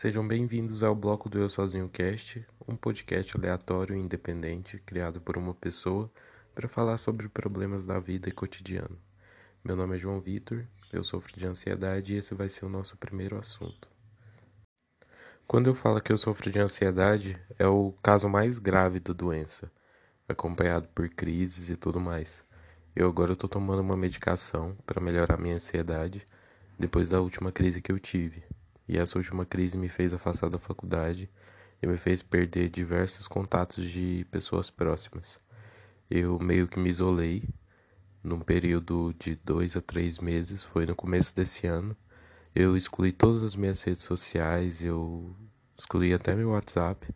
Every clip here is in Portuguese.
Sejam bem-vindos ao bloco do Eu Sozinho Cast, um podcast aleatório e independente criado por uma pessoa para falar sobre problemas da vida e cotidiano. Meu nome é João Vitor, eu sofro de ansiedade e esse vai ser o nosso primeiro assunto. Quando eu falo que eu sofro de ansiedade, é o caso mais grave da doença, acompanhado por crises e tudo mais. Eu agora estou tomando uma medicação para melhorar minha ansiedade depois da última crise que eu tive. E essa última crise me fez afastar da faculdade e me fez perder diversos contatos de pessoas próximas. Eu meio que me isolei num período de dois a três meses, foi no começo desse ano. Eu excluí todas as minhas redes sociais, eu excluí até meu WhatsApp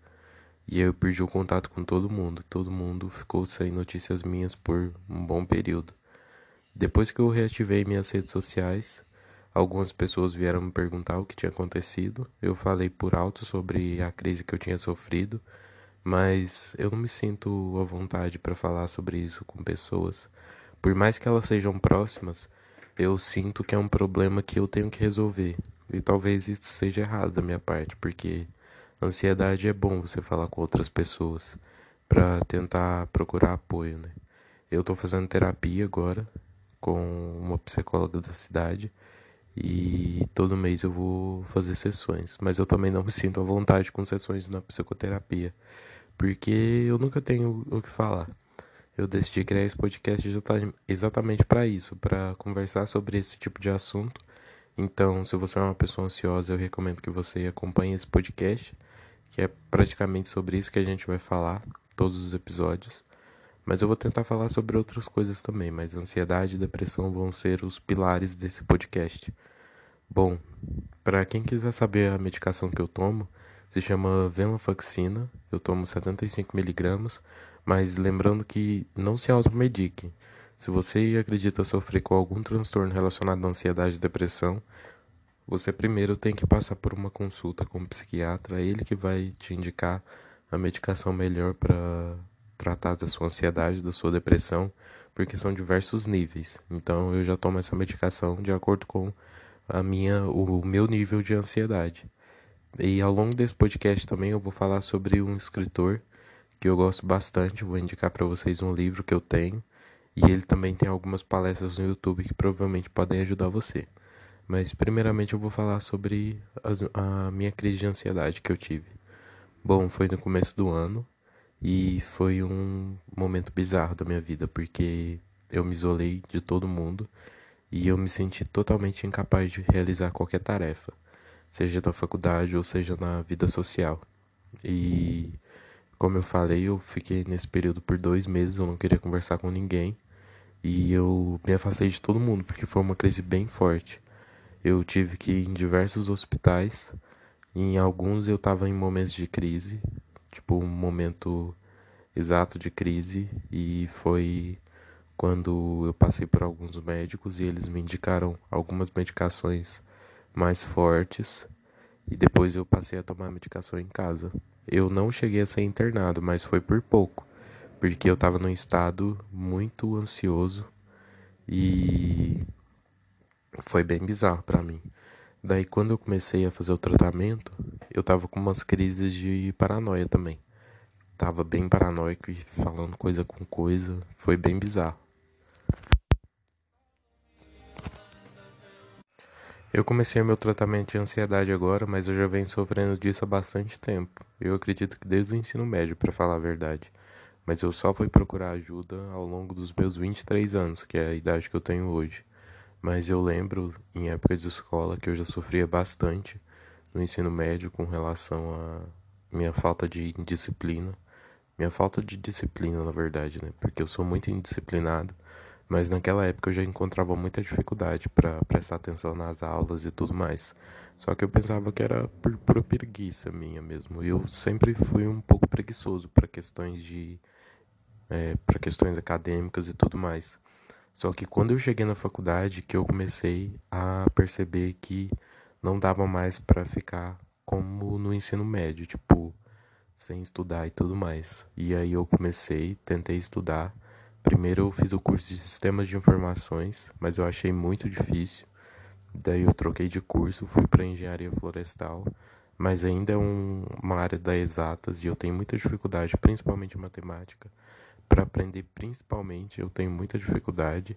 e eu perdi o contato com todo mundo. Todo mundo ficou sem notícias minhas por um bom período. Depois que eu reativei minhas redes sociais, Algumas pessoas vieram me perguntar o que tinha acontecido. Eu falei por alto sobre a crise que eu tinha sofrido, mas eu não me sinto à vontade para falar sobre isso com pessoas. Por mais que elas sejam próximas, eu sinto que é um problema que eu tenho que resolver. E talvez isso seja errado da minha parte, porque ansiedade é bom você falar com outras pessoas para tentar procurar apoio, né? Eu estou fazendo terapia agora com uma psicóloga da cidade e todo mês eu vou fazer sessões, mas eu também não me sinto à vontade com sessões na psicoterapia, porque eu nunca tenho o que falar. Eu decidi criar esse podcast exatamente para isso, para conversar sobre esse tipo de assunto. Então, se você é uma pessoa ansiosa, eu recomendo que você acompanhe esse podcast, que é praticamente sobre isso que a gente vai falar, todos os episódios. Mas eu vou tentar falar sobre outras coisas também, mas ansiedade e depressão vão ser os pilares desse podcast. Bom, para quem quiser saber a medicação que eu tomo, se chama venlafaxina, eu tomo 75 miligramas, mas lembrando que não se automedique. Se você acredita sofrer com algum transtorno relacionado à ansiedade e depressão, você primeiro tem que passar por uma consulta com um psiquiatra, ele que vai te indicar a medicação melhor para tratar da sua ansiedade, da sua depressão, porque são diversos níveis. Então eu já tomo essa medicação de acordo com a minha o meu nível de ansiedade. E ao longo desse podcast também eu vou falar sobre um escritor que eu gosto bastante, vou indicar para vocês um livro que eu tenho, e ele também tem algumas palestras no YouTube que provavelmente podem ajudar você. Mas primeiramente eu vou falar sobre as, a minha crise de ansiedade que eu tive. Bom, foi no começo do ano, e foi um momento bizarro da minha vida, porque eu me isolei de todo mundo e eu me senti totalmente incapaz de realizar qualquer tarefa, seja na faculdade ou seja na vida social. E como eu falei, eu fiquei nesse período por dois meses, eu não queria conversar com ninguém e eu me afastei de todo mundo porque foi uma crise bem forte. Eu tive que ir em diversos hospitais, em alguns eu estava em momentos de crise, tipo um momento exato de crise e foi quando eu passei por alguns médicos e eles me indicaram algumas medicações mais fortes e depois eu passei a tomar medicação em casa. Eu não cheguei a ser internado, mas foi por pouco, porque eu estava num estado muito ansioso e foi bem bizarro para mim. Daí quando eu comecei a fazer o tratamento, eu tava com umas crises de paranoia também. Tava bem paranoico e falando coisa com coisa, foi bem bizarro. Eu comecei meu tratamento de ansiedade agora, mas eu já venho sofrendo disso há bastante tempo. Eu acredito que desde o ensino médio, para falar a verdade. Mas eu só fui procurar ajuda ao longo dos meus 23 anos, que é a idade que eu tenho hoje. Mas eu lembro, em época de escola, que eu já sofria bastante no ensino médio com relação à minha falta de disciplina. Minha falta de disciplina, na verdade, né? Porque eu sou muito indisciplinado. Mas naquela época eu já encontrava muita dificuldade para prestar atenção nas aulas e tudo mais. Só que eu pensava que era por preguiça minha mesmo. Eu sempre fui um pouco preguiçoso para questões de é, para questões acadêmicas e tudo mais. Só que quando eu cheguei na faculdade que eu comecei a perceber que não dava mais para ficar como no ensino médio, tipo, sem estudar e tudo mais. E aí eu comecei, tentei estudar. Primeiro eu fiz o curso de sistemas de informações, mas eu achei muito difícil. Daí eu troquei de curso, fui para engenharia florestal. mas ainda é um, uma área da exatas e eu tenho muita dificuldade, principalmente em matemática. Para aprender, principalmente, eu tenho muita dificuldade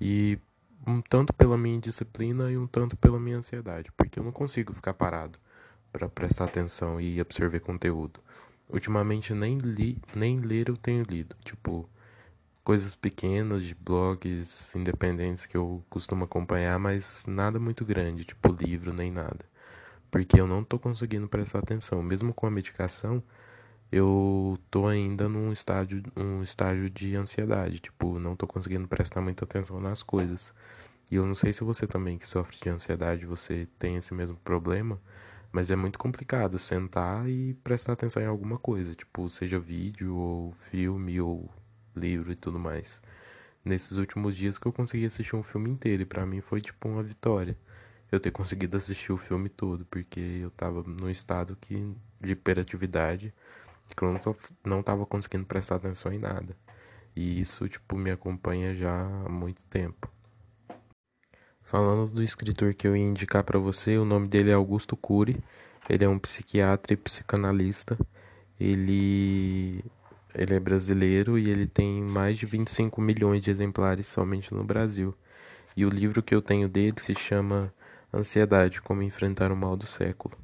e um tanto pela minha disciplina e um tanto pela minha ansiedade, porque eu não consigo ficar parado para prestar atenção e absorver conteúdo. Ultimamente nem li, nem ler eu tenho lido, tipo coisas pequenas de blogs independentes que eu costumo acompanhar, mas nada muito grande, tipo livro nem nada porque eu não estou conseguindo prestar atenção. Mesmo com a medicação, eu tô ainda num estágio, um estágio de ansiedade, tipo, não estou conseguindo prestar muita atenção nas coisas. E eu não sei se você também que sofre de ansiedade, você tem esse mesmo problema, mas é muito complicado sentar e prestar atenção em alguma coisa, tipo, seja vídeo ou filme ou livro e tudo mais. Nesses últimos dias que eu consegui assistir um filme inteiro e para mim foi tipo uma vitória eu ter conseguido assistir o filme todo, porque eu tava num estado que, de hiperatividade que eu não, tô, não tava conseguindo prestar atenção em nada. E isso, tipo, me acompanha já há muito tempo. Falando do escritor que eu ia indicar para você, o nome dele é Augusto Cury. Ele é um psiquiatra e psicanalista. Ele ele é brasileiro e ele tem mais de 25 milhões de exemplares somente no Brasil. E o livro que eu tenho dele se chama Ansiedade, como enfrentar o mal do século.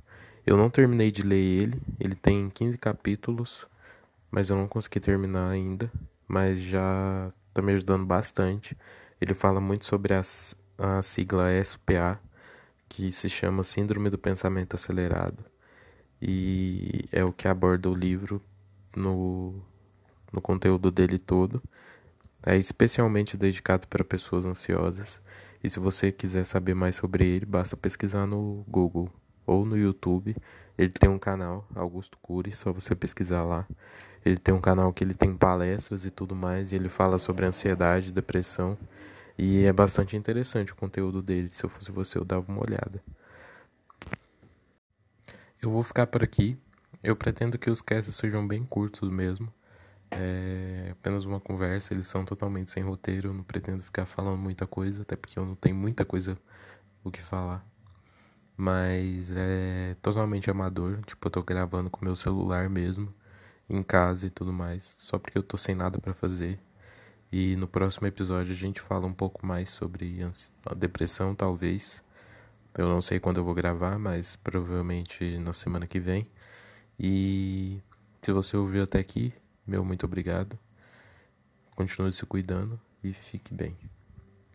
Eu não terminei de ler ele, ele tem 15 capítulos, mas eu não consegui terminar ainda, mas já está me ajudando bastante. Ele fala muito sobre a, a sigla SPA, que se chama Síndrome do Pensamento Acelerado, e é o que aborda o livro no, no conteúdo dele todo. É especialmente dedicado para pessoas ansiosas. E se você quiser saber mais sobre ele, basta pesquisar no Google ou no YouTube. Ele tem um canal, Augusto Cury, só você pesquisar lá. Ele tem um canal que ele tem palestras e tudo mais, e ele fala sobre ansiedade, depressão, e é bastante interessante o conteúdo dele. Se eu fosse você, eu dava uma olhada. Eu vou ficar por aqui. Eu pretendo que os casts sejam bem curtos mesmo. É apenas uma conversa, eles são totalmente sem roteiro, eu não pretendo ficar falando muita coisa, até porque eu não tenho muita coisa o que falar. Mas é totalmente amador, tipo, eu tô gravando com meu celular mesmo, em casa e tudo mais, só porque eu tô sem nada para fazer. E no próximo episódio a gente fala um pouco mais sobre a depressão, talvez. Eu não sei quando eu vou gravar, mas provavelmente na semana que vem. E se você ouviu até aqui, meu muito obrigado. Continue se cuidando e fique bem.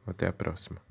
Até a próxima.